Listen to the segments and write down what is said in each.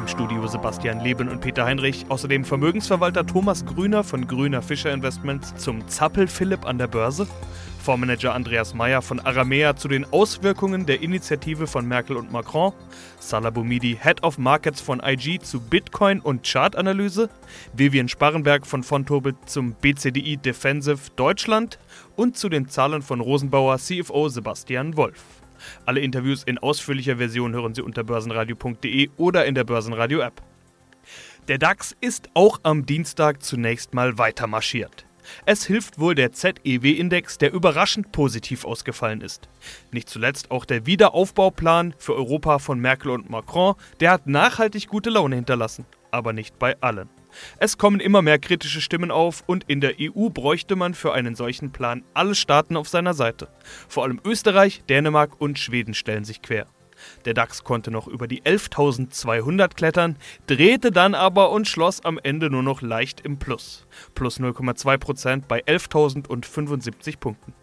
Im Studio Sebastian Leben und Peter Heinrich, außerdem Vermögensverwalter Thomas Grüner von Grüner Fischer Investments zum Zappel Philipp an der Börse. Fondsmanager Andreas Meyer von Aramea zu den Auswirkungen der Initiative von Merkel und Macron, Salah Boumidi, Head of Markets von IG zu Bitcoin und Chartanalyse, Vivian Sparrenberg von Fontobel zum BCDI Defensive Deutschland. Und zu den Zahlen von Rosenbauer CFO Sebastian Wolf. Alle Interviews in ausführlicher Version hören Sie unter börsenradio.de oder in der Börsenradio-App. Der DAX ist auch am Dienstag zunächst mal weiter marschiert. Es hilft wohl der ZEW-Index, der überraschend positiv ausgefallen ist. Nicht zuletzt auch der Wiederaufbauplan für Europa von Merkel und Macron, der hat nachhaltig gute Laune hinterlassen, aber nicht bei allen. Es kommen immer mehr kritische Stimmen auf und in der EU bräuchte man für einen solchen Plan alle Staaten auf seiner Seite. Vor allem Österreich, Dänemark und Schweden stellen sich quer. Der DAX konnte noch über die 11.200 klettern, drehte dann aber und schloss am Ende nur noch leicht im Plus. Plus 0,2% bei 11.075 Punkten.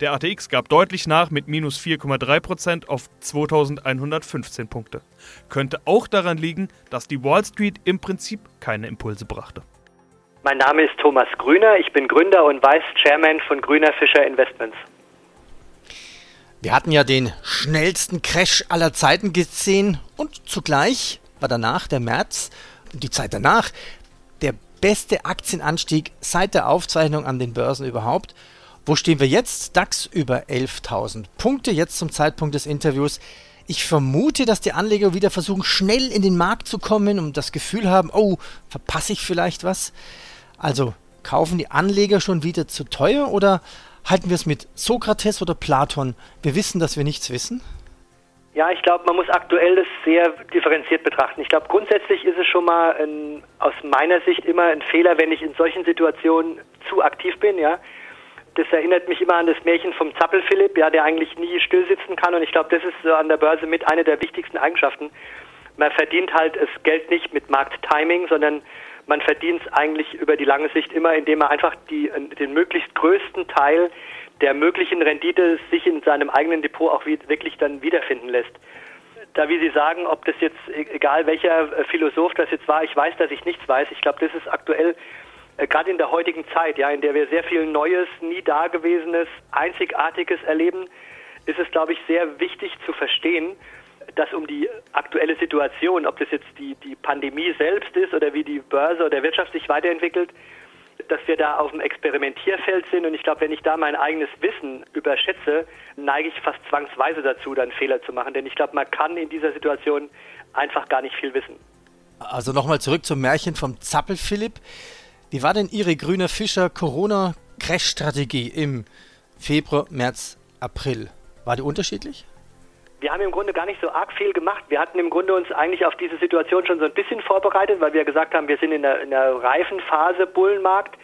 Der ATX gab deutlich nach mit minus 4,3% auf 2115 Punkte. Könnte auch daran liegen, dass die Wall Street im Prinzip keine Impulse brachte. Mein Name ist Thomas Grüner, ich bin Gründer und Vice Chairman von Grüner Fischer Investments. Wir hatten ja den schnellsten Crash aller Zeiten gesehen und zugleich war danach der März, die Zeit danach, der beste Aktienanstieg seit der Aufzeichnung an den Börsen überhaupt. Wo stehen wir jetzt? DAX über 11.000 Punkte, jetzt zum Zeitpunkt des Interviews. Ich vermute, dass die Anleger wieder versuchen, schnell in den Markt zu kommen und das Gefühl haben, oh, verpasse ich vielleicht was? Also kaufen die Anleger schon wieder zu teuer oder Halten wir es mit Sokrates oder Platon? Wir wissen, dass wir nichts wissen? Ja, ich glaube, man muss aktuell das sehr differenziert betrachten. Ich glaube, grundsätzlich ist es schon mal ein, aus meiner Sicht immer ein Fehler, wenn ich in solchen Situationen zu aktiv bin, ja. Das erinnert mich immer an das Märchen vom Zappel Philipp, ja, der eigentlich nie still sitzen kann. Und ich glaube, das ist so an der Börse mit einer der wichtigsten Eigenschaften. Man verdient halt das Geld nicht mit Markttiming, sondern man verdient es eigentlich über die lange Sicht immer, indem man einfach die, den möglichst größten Teil der möglichen Rendite sich in seinem eigenen Depot auch wirklich dann wiederfinden lässt. Da, wie Sie sagen, ob das jetzt, e-, egal welcher äh, Philosoph das jetzt war, ich weiß, dass ich nichts weiß. Ich glaube, das ist aktuell, gerade in der heutigen Zeit, ja, in der wir sehr viel Neues, nie Dagewesenes, Einzigartiges erleben, ist es, glaube ich, sehr wichtig zu verstehen, dass um die aktuelle Situation, ob das jetzt die, die Pandemie selbst ist oder wie die Börse oder Wirtschaft sich weiterentwickelt, dass wir da auf dem Experimentierfeld sind. Und ich glaube, wenn ich da mein eigenes Wissen überschätze, neige ich fast zwangsweise dazu, dann Fehler zu machen. Denn ich glaube, man kann in dieser Situation einfach gar nicht viel wissen. Also nochmal zurück zum Märchen vom Zappel Philipp. Wie war denn Ihre grüne Fischer Corona-Crash-Strategie im Februar, März, April? War die unterschiedlich? wir haben im Grunde gar nicht so arg viel gemacht. Wir hatten im Grunde uns eigentlich auf diese Situation schon so ein bisschen vorbereitet, weil wir gesagt haben, wir sind in der, in der reifen Phase Bullenmarkt,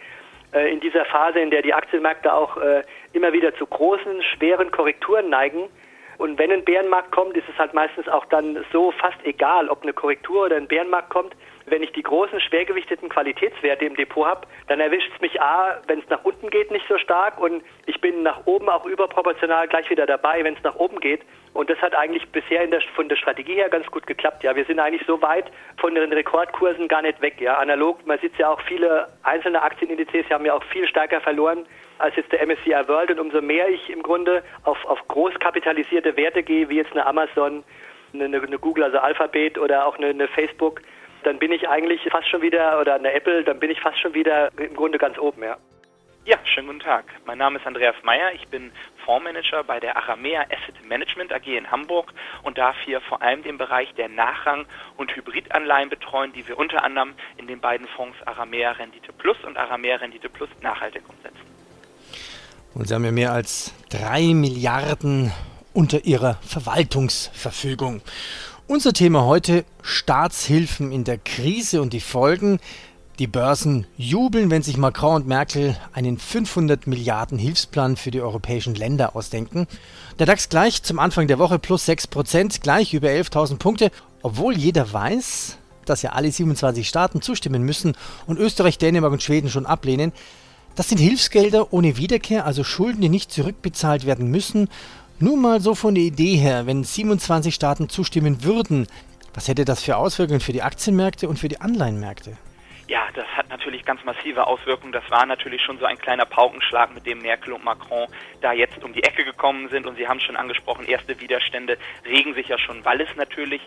äh, in dieser Phase, in der die Aktienmärkte auch äh, immer wieder zu großen, schweren Korrekturen neigen. Und wenn ein Bärenmarkt kommt, ist es halt meistens auch dann so fast egal, ob eine Korrektur oder ein Bärenmarkt kommt. Wenn ich die großen, schwergewichteten Qualitätswerte im Depot habe, dann erwischt es mich A, wenn es nach unten geht, nicht so stark und ich bin nach oben auch überproportional gleich wieder dabei, wenn es nach oben geht. Und das hat eigentlich bisher der, von der Strategie her ganz gut geklappt. Ja, wir sind eigentlich so weit von den Rekordkursen gar nicht weg. Ja, analog, man sieht ja auch viele einzelne Aktienindizes, haben ja auch viel stärker verloren als jetzt der MSCI World. Und umso mehr ich im Grunde auf, auf groß Werte gehe, wie jetzt eine Amazon, eine, eine Google, also Alphabet oder auch eine, eine Facebook, dann bin ich eigentlich fast schon wieder, oder eine Apple, dann bin ich fast schon wieder im Grunde ganz oben, ja. Ja, schönen guten Tag. Mein Name ist Andreas Meyer. Ich bin Fondsmanager bei der Aramea Asset Management AG in Hamburg und darf hier vor allem den Bereich der Nachrang- und Hybridanleihen betreuen, die wir unter anderem in den beiden Fonds Aramea Rendite Plus und Aramea Rendite Plus nachhaltig umsetzen. Und Sie haben ja mehr als drei Milliarden unter Ihrer Verwaltungsverfügung. Unser Thema heute Staatshilfen in der Krise und die Folgen. Die Börsen jubeln, wenn sich Macron und Merkel einen 500 Milliarden Hilfsplan für die europäischen Länder ausdenken. Der DAX gleich zum Anfang der Woche plus 6%, gleich über 11.000 Punkte, obwohl jeder weiß, dass ja alle 27 Staaten zustimmen müssen und Österreich, Dänemark und Schweden schon ablehnen. Das sind Hilfsgelder ohne Wiederkehr, also Schulden, die nicht zurückbezahlt werden müssen. Nur mal so von der Idee her, wenn 27 Staaten zustimmen würden, was hätte das für Auswirkungen für die Aktienmärkte und für die Anleihenmärkte? Ja, das hat natürlich ganz massive Auswirkungen. Das war natürlich schon so ein kleiner Paukenschlag, mit dem Merkel und Macron da jetzt um die Ecke gekommen sind. Und Sie haben schon angesprochen, erste Widerstände regen sich ja schon, weil es natürlich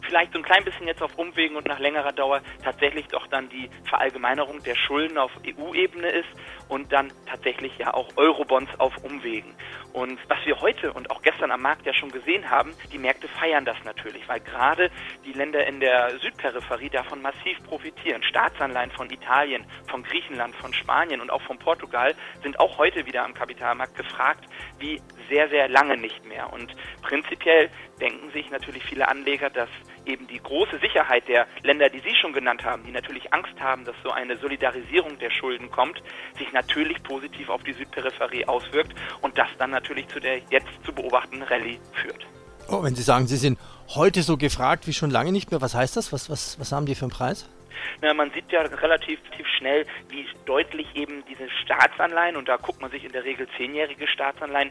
vielleicht so ein klein bisschen jetzt auf Umwegen und nach längerer Dauer tatsächlich doch dann die Verallgemeinerung der Schulden auf EU-Ebene ist und dann tatsächlich ja auch Eurobonds auf Umwegen. Und was wir heute und auch gestern am Markt ja schon gesehen haben, die Märkte feiern das natürlich, weil gerade die Länder in der Südperipherie davon massiv profitieren. Staatsanleihen von Italien, von Griechenland, von Spanien und auch von Portugal sind auch heute wieder am Kapitalmarkt gefragt, wie sehr, sehr lange nicht mehr. Und prinzipiell denken sich natürlich viele Anleger, dass eben die große Sicherheit der Länder, die Sie schon genannt haben, die natürlich Angst haben, dass so eine Solidarisierung der Schulden kommt, sich natürlich positiv auf die Südperipherie auswirkt und das dann natürlich zu der jetzt zu beobachtenden Rallye führt. Oh, wenn Sie sagen, Sie sind heute so gefragt wie schon lange nicht mehr, was heißt das? Was, was, was haben die für einen Preis? Na, man sieht ja relativ schnell, wie deutlich eben diese Staatsanleihen, und da guckt man sich in der Regel zehnjährige Staatsanleihen,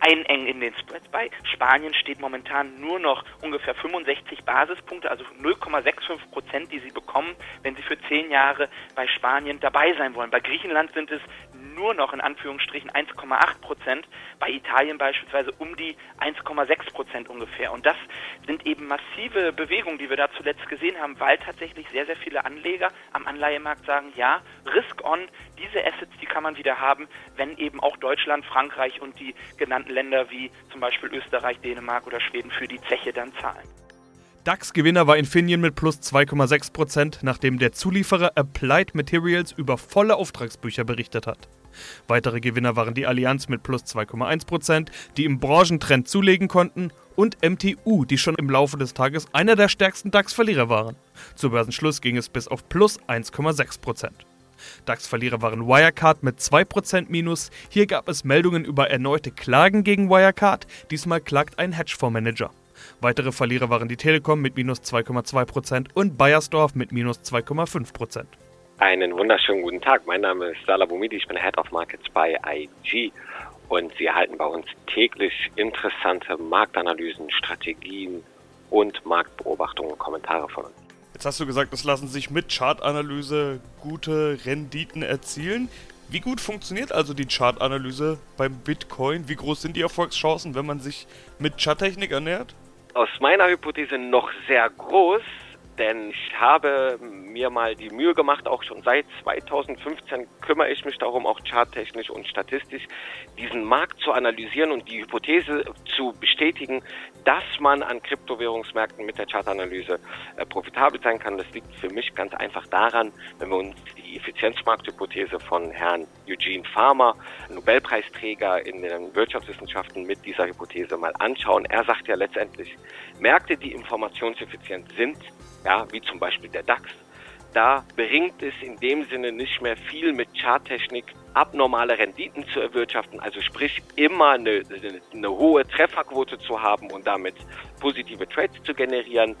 einengen in den Spreads. Bei Spanien steht momentan nur noch ungefähr 65 Basispunkte, also 0,65 Prozent, die sie bekommen, wenn sie für zehn Jahre bei Spanien dabei sein wollen. Bei Griechenland sind es nur noch in Anführungsstrichen 1,8 Prozent, bei Italien beispielsweise um die 1,6 Prozent ungefähr. Und das sind eben massive Bewegungen, die wir da zuletzt gesehen haben, weil tatsächlich sehr, sehr viele Anleger am Anleihemarkt sagen, ja, Risk on, diese Assets, die kann man wieder haben, wenn eben auch Deutschland, Frankreich und die genannten Länder wie zum Beispiel Österreich, Dänemark oder Schweden für die Zeche dann zahlen. DAX-Gewinner war Infineon mit plus 2,6%, nachdem der Zulieferer Applied Materials über volle Auftragsbücher berichtet hat. Weitere Gewinner waren die Allianz mit plus 2,1%, die im Branchentrend zulegen konnten, und MTU, die schon im Laufe des Tages einer der stärksten DAX-Verlierer waren. Zu Börsenschluss ging es bis auf plus 1,6%. DAX-Verlierer waren Wirecard mit 2% Minus. Hier gab es Meldungen über erneute Klagen gegen Wirecard. Diesmal klagt ein Hedgefondsmanager. Weitere Verlierer waren die Telekom mit minus 2,2% und Bayersdorf mit minus 2,5%. Einen wunderschönen guten Tag. Mein Name ist Salah Boumidi, ich bin Head of Markets bei IG und Sie erhalten bei uns täglich interessante Marktanalysen, Strategien und Marktbeobachtungen und Kommentare von uns. Jetzt hast du gesagt, es lassen sich mit Chartanalyse gute Renditen erzielen. Wie gut funktioniert also die Chartanalyse beim Bitcoin? Wie groß sind die Erfolgschancen, wenn man sich mit Charttechnik ernährt? Aus meiner Hypothese noch sehr groß, denn ich habe mir mal die Mühe gemacht, auch schon seit 2015 kümmere ich mich darum, auch charttechnisch und statistisch diesen Markt zu analysieren und die Hypothese zu bestätigen, dass man an Kryptowährungsmärkten mit der Chartanalyse äh, profitabel sein kann. Das liegt für mich ganz einfach daran, wenn wir uns die Effizienzmarkthypothese von Herrn Eugene Farmer, Nobelpreisträger in den Wirtschaftswissenschaften, mit dieser Hypothese mal anschauen. Er sagt ja letztendlich, Märkte, die informationseffizient sind, ja, wie zum Beispiel der DAX, da bringt es in dem Sinne nicht mehr viel mit Charttechnik abnormale Renditen zu erwirtschaften, also sprich immer eine, eine hohe Trefferquote zu haben und damit positive Trades zu generieren.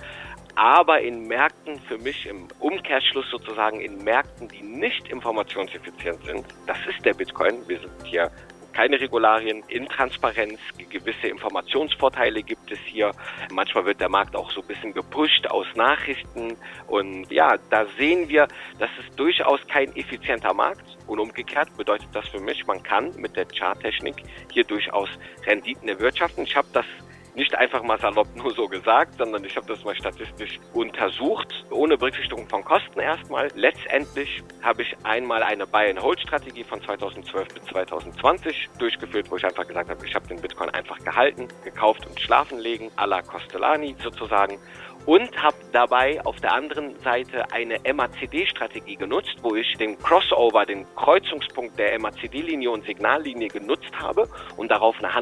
Aber in Märkten, für mich im Umkehrschluss sozusagen, in Märkten, die nicht informationseffizient sind, das ist der Bitcoin. Wir sind hier keine Regularien, Intransparenz, gewisse Informationsvorteile gibt es hier. Manchmal wird der Markt auch so ein bisschen gepusht aus Nachrichten und ja, da sehen wir, das ist durchaus kein effizienter Markt und umgekehrt bedeutet das für mich, man kann mit der Charttechnik hier durchaus Renditen erwirtschaften. Ich habe das nicht einfach mal salopp nur so gesagt, sondern ich habe das mal statistisch untersucht, ohne Berücksichtigung von Kosten erstmal. Letztendlich habe ich einmal eine Buy-and-Hold-Strategie von 2012 bis 2020 durchgeführt, wo ich einfach gesagt habe, ich habe den Bitcoin einfach gehalten, gekauft und schlafen legen, à la Costellani sozusagen und habe dabei auf der anderen Seite eine MACD-Strategie genutzt, wo ich den Crossover, den Kreuzungspunkt der MACD-Linie und Signallinie genutzt habe und darauf eine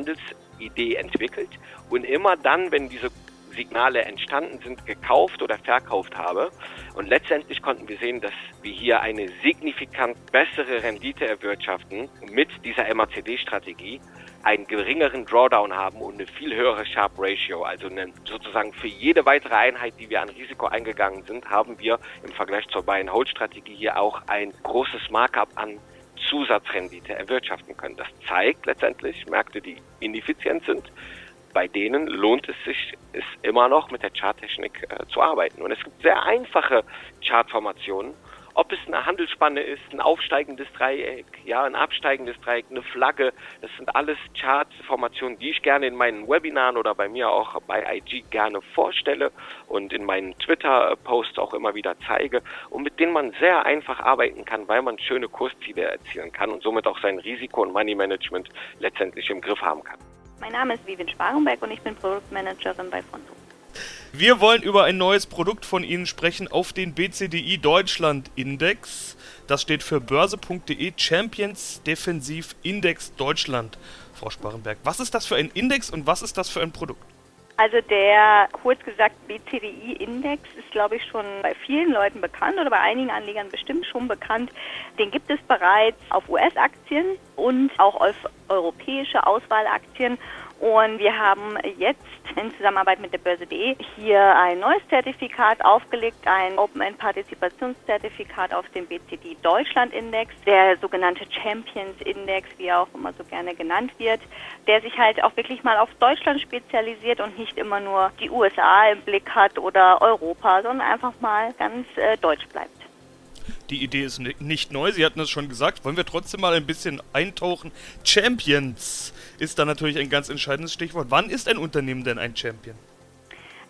Handelsidee entwickelt. Und immer dann, wenn diese Signale entstanden sind, gekauft oder verkauft habe. Und letztendlich konnten wir sehen, dass wir hier eine signifikant bessere Rendite erwirtschaften mit dieser MACD-Strategie, einen geringeren Drawdown haben und eine viel höhere Sharp Ratio. Also sozusagen für jede weitere Einheit, die wir an Risiko eingegangen sind, haben wir im Vergleich zur Buy-and-Hold-Strategie hier auch ein großes Markup an Zusatzrendite erwirtschaften können. Das zeigt letztendlich Märkte, die ineffizient sind. Bei denen lohnt es sich, es immer noch mit der Charttechnik äh, zu arbeiten. Und es gibt sehr einfache Chartformationen ob es eine Handelsspanne ist, ein aufsteigendes Dreieck, ja, ein absteigendes Dreieck, eine Flagge, das sind alles Chartformationen, die ich gerne in meinen Webinaren oder bei mir auch bei IG gerne vorstelle und in meinen Twitter-Posts auch immer wieder zeige und mit denen man sehr einfach arbeiten kann, weil man schöne Kursziele erzielen kann und somit auch sein Risiko und Money Management letztendlich im Griff haben kann. Mein Name ist Vivian Sparenberg und ich bin Produktmanagerin bei Fonto. Wir wollen über ein neues Produkt von Ihnen sprechen auf den BCDI Deutschland Index. Das steht für börse.de Champions Defensiv Index Deutschland. Frau Sparrenberg, was ist das für ein Index und was ist das für ein Produkt? Also der kurz gesagt BCDI-Index ist, glaube ich, schon bei vielen Leuten bekannt oder bei einigen Anlegern bestimmt schon bekannt. Den gibt es bereits auf US-Aktien und auch auf europäische Auswahlaktien. Und wir haben jetzt in Zusammenarbeit mit der Börse.de hier ein neues Zertifikat aufgelegt, ein Open-End-Partizipationszertifikat auf dem BCD Deutschland Index, der sogenannte Champions Index, wie er auch immer so gerne genannt wird, der sich halt auch wirklich mal auf Deutschland spezialisiert und nicht immer nur die USA im Blick hat oder Europa, sondern einfach mal ganz äh, deutsch bleibt. Die Idee ist nicht neu, Sie hatten es schon gesagt. Wollen wir trotzdem mal ein bisschen eintauchen? Champions ist da natürlich ein ganz entscheidendes Stichwort. Wann ist ein Unternehmen denn ein Champion?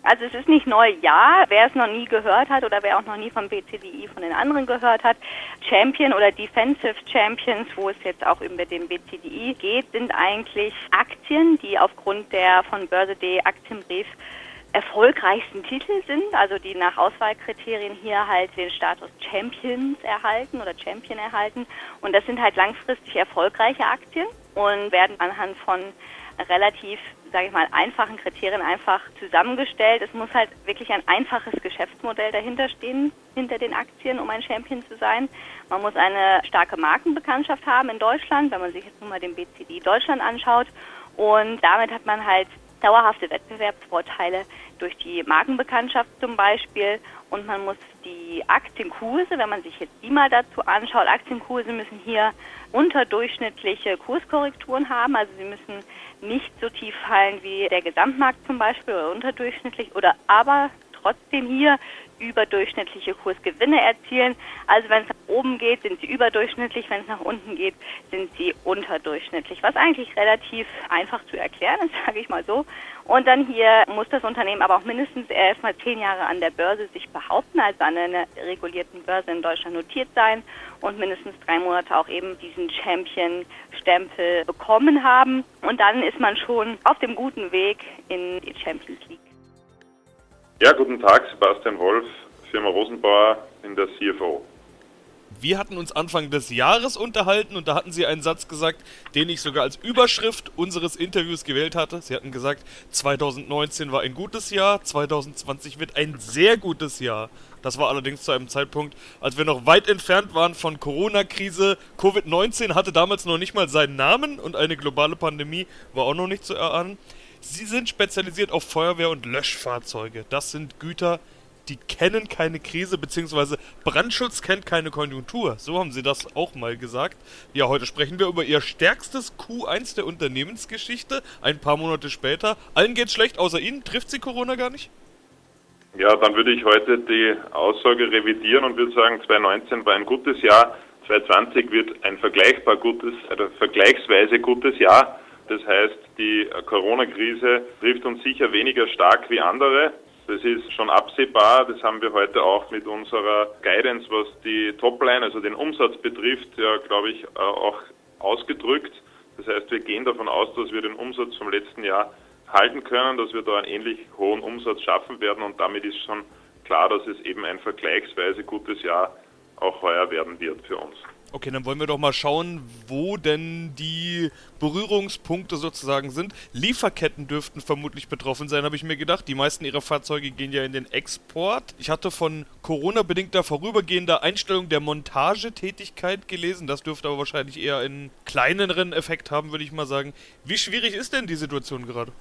Also es ist nicht neu, ja. Wer es noch nie gehört hat oder wer auch noch nie vom BCDI von den anderen gehört hat, Champion oder Defensive Champions, wo es jetzt auch über den BCDI geht, sind eigentlich Aktien, die aufgrund der von Börse.de Aktienbrief erfolgreichsten Titel sind, also die nach Auswahlkriterien hier halt den Status Champions erhalten oder Champion erhalten. Und das sind halt langfristig erfolgreiche Aktien und werden anhand von relativ, sage ich mal, einfachen Kriterien einfach zusammengestellt. Es muss halt wirklich ein einfaches Geschäftsmodell dahinter stehen, hinter den Aktien, um ein Champion zu sein. Man muss eine starke Markenbekanntschaft haben in Deutschland, wenn man sich jetzt nun mal den BCD Deutschland anschaut. Und damit hat man halt dauerhafte Wettbewerbsvorteile durch die Markenbekanntschaft zum Beispiel und man muss die Aktienkurse, wenn man sich jetzt die mal dazu anschaut, Aktienkurse müssen hier unterdurchschnittliche Kurskorrekturen haben, also sie müssen nicht so tief fallen wie der Gesamtmarkt zum Beispiel oder unterdurchschnittlich oder aber trotzdem hier überdurchschnittliche Kursgewinne erzielen. Also wenn es nach oben geht, sind sie überdurchschnittlich, wenn es nach unten geht, sind sie unterdurchschnittlich. Was eigentlich relativ einfach zu erklären ist, sage ich mal so. Und dann hier muss das Unternehmen aber auch mindestens erstmal zehn Jahre an der Börse sich behaupten, also an einer regulierten Börse in Deutschland notiert sein und mindestens drei Monate auch eben diesen Champion-Stempel bekommen haben. Und dann ist man schon auf dem guten Weg in die Champions League. Ja, guten Tag, Sebastian Wolf, Firma Rosenbauer in der CFO. Wir hatten uns Anfang des Jahres unterhalten und da hatten Sie einen Satz gesagt, den ich sogar als Überschrift unseres Interviews gewählt hatte. Sie hatten gesagt, 2019 war ein gutes Jahr, 2020 wird ein sehr gutes Jahr. Das war allerdings zu einem Zeitpunkt, als wir noch weit entfernt waren von Corona-Krise. Covid-19 hatte damals noch nicht mal seinen Namen und eine globale Pandemie war auch noch nicht zu erahnen. Sie sind spezialisiert auf Feuerwehr- und Löschfahrzeuge. Das sind Güter, die kennen keine Krise, beziehungsweise Brandschutz kennt keine Konjunktur. So haben sie das auch mal gesagt. Ja, heute sprechen wir über ihr stärkstes Q1 der Unternehmensgeschichte. Ein paar Monate später. Allen geht's schlecht, außer Ihnen. Trifft Sie Corona gar nicht? Ja, dann würde ich heute die Aussage revidieren und würde sagen, 2019 war ein gutes Jahr. 2020 wird ein vergleichbar gutes, oder vergleichsweise gutes Jahr. Das heißt, die Corona-Krise trifft uns sicher weniger stark wie andere. Das ist schon absehbar. Das haben wir heute auch mit unserer Guidance, was die Topline, also den Umsatz betrifft, ja, glaube ich, äh, auch ausgedrückt. Das heißt, wir gehen davon aus, dass wir den Umsatz vom letzten Jahr halten können, dass wir da einen ähnlich hohen Umsatz schaffen werden und damit ist schon klar, dass es eben ein vergleichsweise gutes Jahr auch heuer werden wird für uns. Okay, dann wollen wir doch mal schauen, wo denn die Berührungspunkte sozusagen sind. Lieferketten dürften vermutlich betroffen sein, habe ich mir gedacht. Die meisten ihrer Fahrzeuge gehen ja in den Export. Ich hatte von Corona-bedingter vorübergehender Einstellung der Montagetätigkeit gelesen. Das dürfte aber wahrscheinlich eher einen kleineren Effekt haben, würde ich mal sagen. Wie schwierig ist denn die Situation gerade?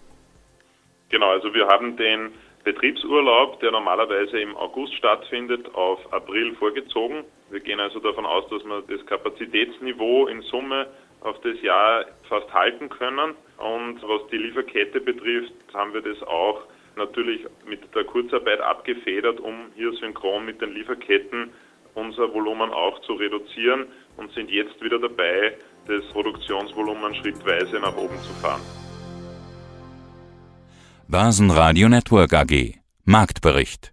Genau, also wir haben den Betriebsurlaub, der normalerweise im August stattfindet, auf April vorgezogen. Wir gehen also davon aus, dass wir das Kapazitätsniveau in Summe auf das Jahr fast halten können. Und was die Lieferkette betrifft, haben wir das auch natürlich mit der Kurzarbeit abgefedert, um hier synchron mit den Lieferketten unser Volumen auch zu reduzieren und sind jetzt wieder dabei, das Produktionsvolumen schrittweise nach oben zu fahren. Börsenradio Network AG Marktbericht